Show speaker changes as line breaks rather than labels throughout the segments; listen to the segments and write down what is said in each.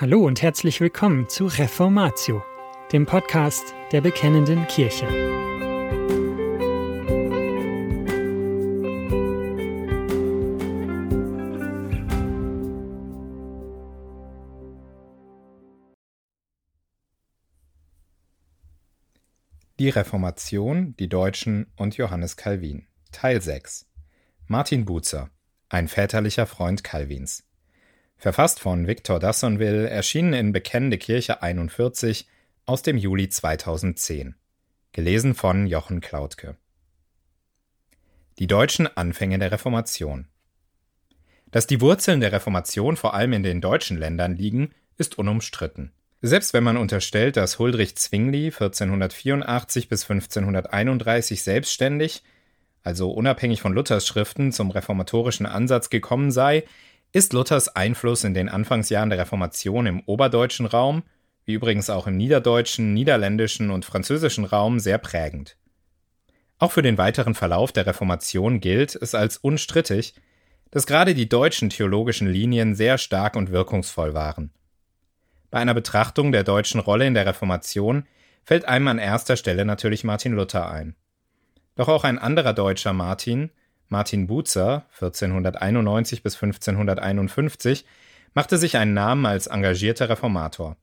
Hallo und herzlich willkommen zu Reformatio, dem Podcast der Bekennenden Kirche.
Die Reformation, die Deutschen und Johannes Calvin. Teil 6. Martin Bucer, ein väterlicher Freund Calvins. Verfasst von Victor Dassonville, erschienen in Bekennende Kirche 41 aus dem Juli 2010. Gelesen von Jochen Klautke. Die deutschen Anfänge der Reformation. Dass die Wurzeln der Reformation vor allem in den deutschen Ländern liegen, ist unumstritten. Selbst wenn man unterstellt, dass Huldrych Zwingli 1484 bis 1531 selbstständig, also unabhängig von Luthers Schriften, zum reformatorischen Ansatz gekommen sei, ist Luthers Einfluss in den Anfangsjahren der Reformation im oberdeutschen Raum, wie übrigens auch im niederdeutschen, niederländischen und französischen Raum, sehr prägend. Auch für den weiteren Verlauf der Reformation gilt es als unstrittig, dass gerade die deutschen theologischen Linien sehr stark und wirkungsvoll waren. Bei einer Betrachtung der deutschen Rolle in der Reformation fällt einem an erster Stelle natürlich Martin Luther ein. Doch auch ein anderer deutscher Martin, Martin Bucer (1491 bis 1551) machte sich einen Namen als engagierter Reformator,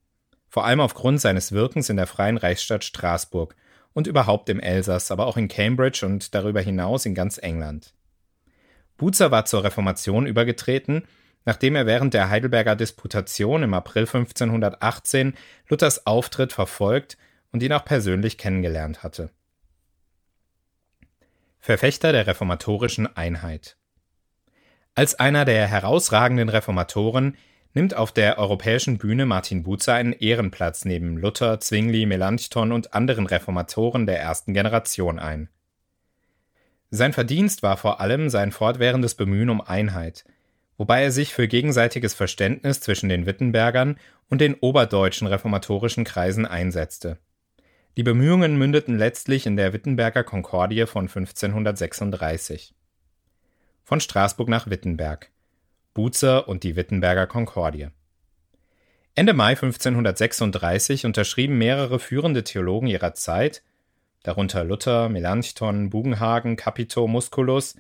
vor allem aufgrund seines Wirkens in der Freien Reichsstadt Straßburg und überhaupt im Elsass, aber auch in Cambridge und darüber hinaus in ganz England. Bucer war zur Reformation übergetreten, nachdem er während der Heidelberger Disputation im April 1518 Luthers Auftritt verfolgt und ihn auch persönlich kennengelernt hatte Verfechter der reformatorischen Einheit. Als einer der herausragenden Reformatoren nimmt auf der europäischen Bühne Martin Bucer einen Ehrenplatz neben Luther, Zwingli, Melanchthon und anderen Reformatoren der ersten Generation ein. Sein Verdienst war vor allem sein fortwährendes Bemühen um Einheit, wobei er sich für gegenseitiges Verständnis zwischen den Wittenbergern und den oberdeutschen reformatorischen Kreisen einsetzte die Bemühungen mündeten letztlich in der Wittenberger Konkordie von 1536. Von Straßburg nach Wittenberg. Bucer und die Wittenberger Konkordie. Ende Mai 1536 unterschrieben mehrere führende Theologen ihrer Zeit, darunter Luther, Melanchthon, Bugenhagen, Capito, Musculus,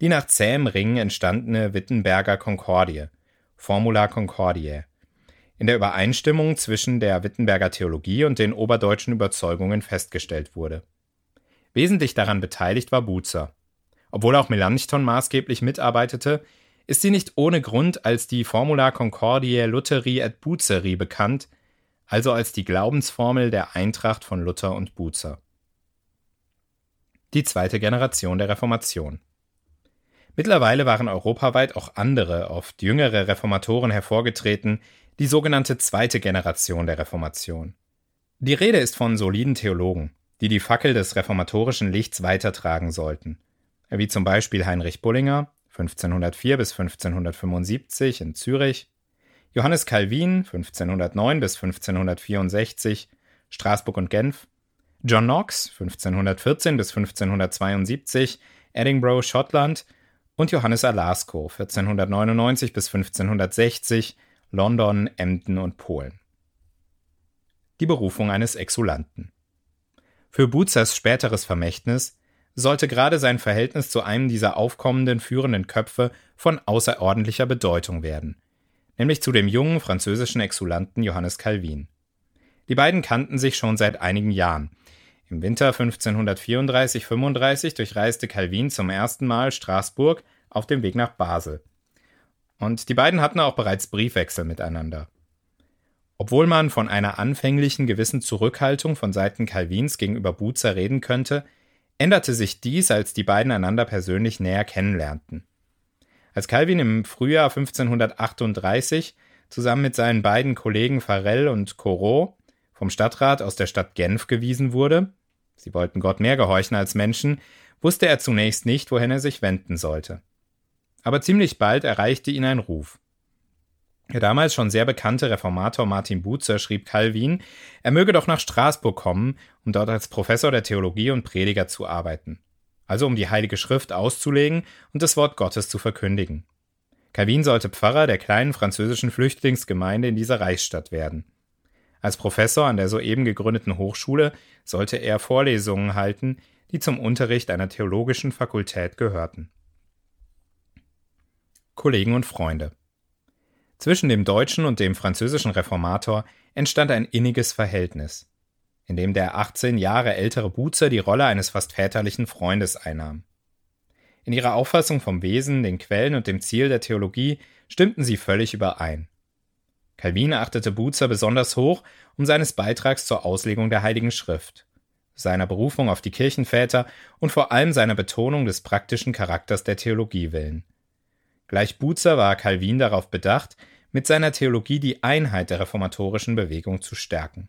die nach zähem Ringen entstandene Wittenberger Konkordie, Formula Concordiae, in der Übereinstimmung zwischen der Wittenberger Theologie und den oberdeutschen Überzeugungen festgestellt wurde. Wesentlich daran beteiligt war Bucer. Obwohl auch Melanchthon maßgeblich mitarbeitete, ist sie nicht ohne Grund als die Formula Concordiae Lutheri et Buceri bekannt, also als die Glaubensformel der Eintracht von Luther und Bucer. Die zweite Generation der Reformation. Mittlerweile waren europaweit auch andere, oft jüngere Reformatoren hervorgetreten, die sogenannte zweite Generation der Reformation. Die Rede ist von soliden Theologen, die die Fackel des reformatorischen Lichts weitertragen sollten, wie zum Beispiel Heinrich Bullinger 1504 bis 1575 in Zürich, Johannes Calvin 1509 bis 1564 Straßburg und Genf, John Knox 1514 bis 1572 Edinburgh, Schottland und Johannes Alasco 1499 bis 1560 London, Emden und Polen. Die Berufung eines Exulanten. Für Buzers späteres Vermächtnis sollte gerade sein Verhältnis zu einem dieser aufkommenden führenden Köpfe von außerordentlicher Bedeutung werden, nämlich zu dem jungen französischen Exulanten Johannes Calvin. Die beiden kannten sich schon seit einigen Jahren. Im Winter 1534-35 durchreiste Calvin zum ersten Mal Straßburg auf dem Weg nach Basel. Und die beiden hatten auch bereits Briefwechsel miteinander. Obwohl man von einer anfänglichen gewissen Zurückhaltung von Seiten Calvins gegenüber Buzer reden könnte, änderte sich dies, als die beiden einander persönlich näher kennenlernten. Als Calvin im Frühjahr 1538 zusammen mit seinen beiden Kollegen Farel und Corot vom Stadtrat aus der Stadt Genf gewiesen wurde, sie wollten Gott mehr gehorchen als Menschen, wusste er zunächst nicht, wohin er sich wenden sollte aber ziemlich bald erreichte ihn ein Ruf. Der damals schon sehr bekannte Reformator Martin Bucer schrieb Calvin, er möge doch nach Straßburg kommen, um dort als Professor der Theologie und Prediger zu arbeiten, also um die Heilige Schrift auszulegen und das Wort Gottes zu verkündigen. Calvin sollte Pfarrer der kleinen französischen Flüchtlingsgemeinde in dieser Reichsstadt werden. Als Professor an der soeben gegründeten Hochschule sollte er Vorlesungen halten, die zum Unterricht einer theologischen Fakultät gehörten. Kollegen und Freunde Zwischen dem deutschen und dem französischen Reformator entstand ein inniges Verhältnis, in dem der 18 Jahre ältere Buzer die Rolle eines fast väterlichen Freundes einnahm. In ihrer Auffassung vom Wesen, den Quellen und dem Ziel der Theologie stimmten sie völlig überein. Calvin achtete Buzer besonders hoch um seines Beitrags zur Auslegung der Heiligen Schrift, seiner Berufung auf die Kirchenväter und vor allem seiner Betonung des praktischen Charakters der Theologie willen. Gleich Buzer war Calvin darauf bedacht, mit seiner Theologie die Einheit der reformatorischen Bewegung zu stärken.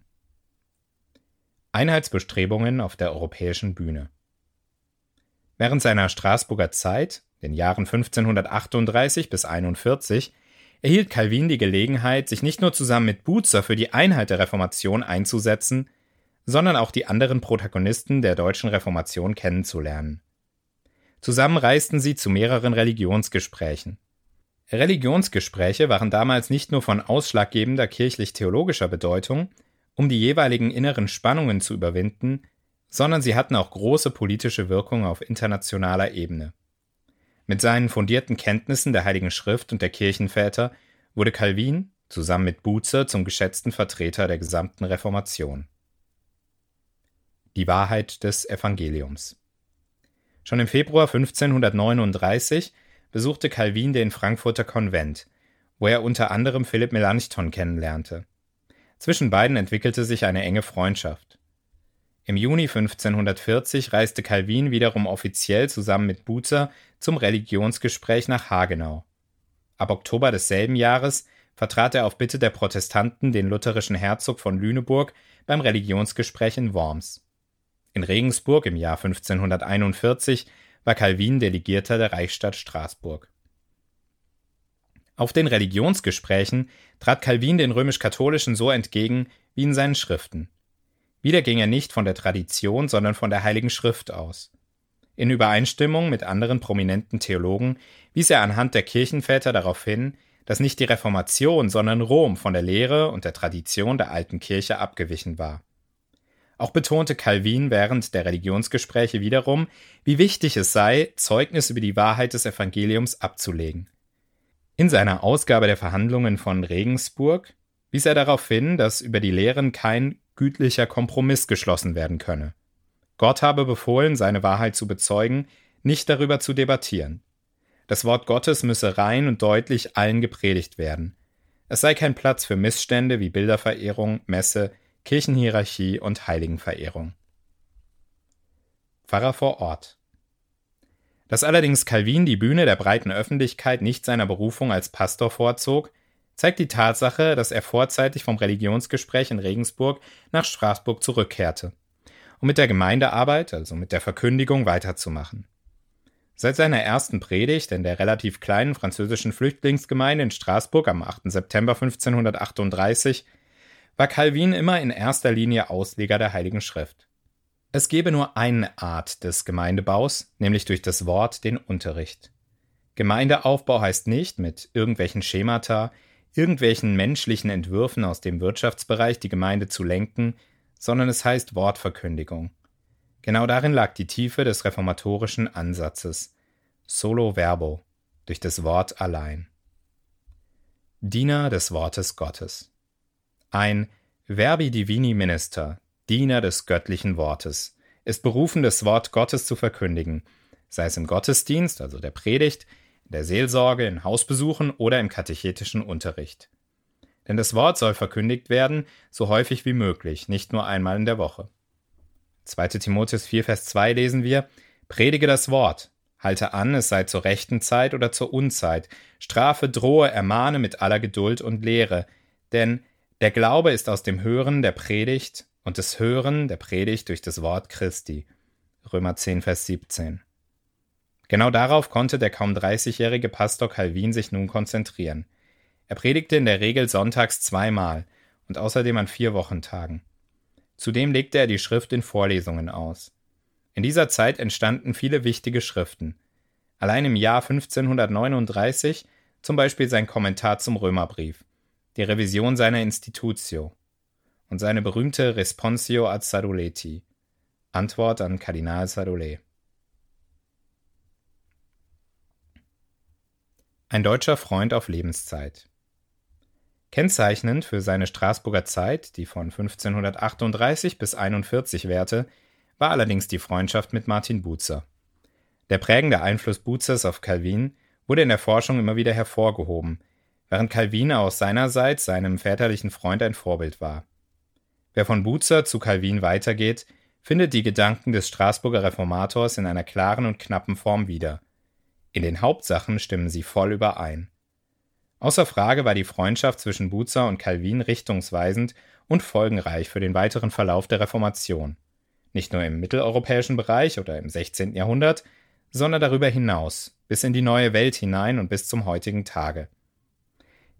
Einheitsbestrebungen auf der europäischen Bühne Während seiner Straßburger Zeit, den Jahren 1538 bis 41, erhielt Calvin die Gelegenheit, sich nicht nur zusammen mit Buzer für die Einheit der Reformation einzusetzen, sondern auch die anderen Protagonisten der deutschen Reformation kennenzulernen. Zusammen reisten sie zu mehreren Religionsgesprächen. Religionsgespräche waren damals nicht nur von ausschlaggebender kirchlich-theologischer Bedeutung, um die jeweiligen inneren Spannungen zu überwinden, sondern sie hatten auch große politische Wirkung auf internationaler Ebene. Mit seinen fundierten Kenntnissen der Heiligen Schrift und der Kirchenväter wurde Calvin zusammen mit Bucer zum geschätzten Vertreter der gesamten Reformation. Die Wahrheit des Evangeliums Schon im Februar 1539 besuchte Calvin den Frankfurter Konvent, wo er unter anderem Philipp Melanchthon kennenlernte. Zwischen beiden entwickelte sich eine enge Freundschaft. Im Juni 1540 reiste Calvin wiederum offiziell zusammen mit Bucer zum Religionsgespräch nach Hagenau. Ab Oktober desselben Jahres vertrat er auf Bitte der Protestanten den lutherischen Herzog von Lüneburg beim Religionsgespräch in Worms. In Regensburg im Jahr 1541 war Calvin Delegierter der Reichsstadt Straßburg. Auf den Religionsgesprächen trat Calvin den römisch-katholischen so entgegen wie in seinen Schriften. Wieder ging er nicht von der Tradition, sondern von der Heiligen Schrift aus. In Übereinstimmung mit anderen prominenten Theologen wies er anhand der Kirchenväter darauf hin, dass nicht die Reformation, sondern Rom von der Lehre und der Tradition der alten Kirche abgewichen war. Auch betonte Calvin während der Religionsgespräche wiederum, wie wichtig es sei, Zeugnis über die Wahrheit des Evangeliums abzulegen. In seiner Ausgabe der Verhandlungen von Regensburg wies er darauf hin, dass über die Lehren kein gütlicher Kompromiss geschlossen werden könne. Gott habe befohlen, seine Wahrheit zu bezeugen, nicht darüber zu debattieren. Das Wort Gottes müsse rein und deutlich allen gepredigt werden. Es sei kein Platz für Missstände wie Bilderverehrung, Messe, Kirchenhierarchie und Heiligenverehrung. Pfarrer vor Ort Dass allerdings Calvin die Bühne der breiten Öffentlichkeit nicht seiner Berufung als Pastor vorzog, zeigt die Tatsache, dass er vorzeitig vom Religionsgespräch in Regensburg nach Straßburg zurückkehrte, um mit der Gemeindearbeit, also mit der Verkündigung, weiterzumachen. Seit seiner ersten Predigt in der relativ kleinen französischen Flüchtlingsgemeinde in Straßburg am 8. September 1538 war Calvin immer in erster Linie Ausleger der Heiligen Schrift. Es gebe nur eine Art des Gemeindebaus, nämlich durch das Wort den Unterricht. Gemeindeaufbau heißt nicht, mit irgendwelchen Schemata, irgendwelchen menschlichen Entwürfen aus dem Wirtschaftsbereich die Gemeinde zu lenken, sondern es heißt Wortverkündigung. Genau darin lag die Tiefe des reformatorischen Ansatzes. Solo verbo, durch das Wort allein. Diener des Wortes Gottes. Ein Verbi Divini Minister, Diener des göttlichen Wortes, ist berufen, das Wort Gottes zu verkündigen, sei es im Gottesdienst, also der Predigt, in der Seelsorge, in Hausbesuchen oder im katechetischen Unterricht. Denn das Wort soll verkündigt werden, so häufig wie möglich, nicht nur einmal in der Woche. 2. Timotheus 4, Vers 2 lesen wir, Predige das Wort, halte an, es sei zur rechten Zeit oder zur Unzeit, strafe, drohe, ermahne mit aller Geduld und Lehre, denn der Glaube ist aus dem Hören der Predigt und das Hören der Predigt durch das Wort Christi. Römer 10, Vers 17. Genau darauf konnte der kaum 30-jährige Pastor Calvin sich nun konzentrieren. Er predigte in der Regel sonntags zweimal und außerdem an vier Wochentagen. Zudem legte er die Schrift in Vorlesungen aus. In dieser Zeit entstanden viele wichtige Schriften. Allein im Jahr 1539 zum Beispiel sein Kommentar zum Römerbrief, die Revision seiner Institutio und seine berühmte Responsio ad Saduleti, Antwort an Kardinal Sadolet. Ein deutscher Freund auf Lebenszeit. Kennzeichnend für seine Straßburger Zeit, die von 1538 bis 41 währte, war allerdings die Freundschaft mit Martin Bucer. Der prägende Einfluss Bucers auf Calvin wurde in der Forschung immer wieder hervorgehoben, während Calvin aus seinerseits seinem väterlichen Freund ein Vorbild war. Wer von Bucer zu Calvin weitergeht, findet die Gedanken des Straßburger Reformators in einer klaren und knappen Form wieder. In den Hauptsachen stimmen sie voll überein. Außer Frage war die Freundschaft zwischen Bucer und Calvin richtungsweisend und folgenreich für den weiteren Verlauf der Reformation. Nicht nur im mitteleuropäischen Bereich oder im 16. Jahrhundert, sondern darüber hinaus, bis in die neue Welt hinein und bis zum heutigen Tage.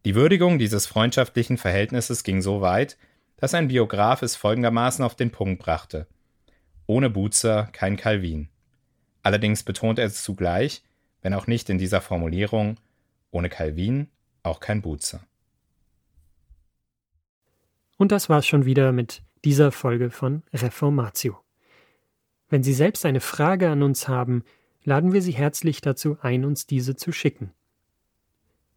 Die Würdigung dieses freundschaftlichen Verhältnisses ging so weit, dass ein Biograf es folgendermaßen auf den Punkt brachte. Ohne Buzer kein Calvin. Allerdings betont er es zugleich, wenn auch nicht in dieser Formulierung, ohne Calvin auch kein Buzer.
Und das war's schon wieder mit dieser Folge von Reformatio. Wenn Sie selbst eine Frage an uns haben, laden wir Sie herzlich dazu ein, uns diese zu schicken.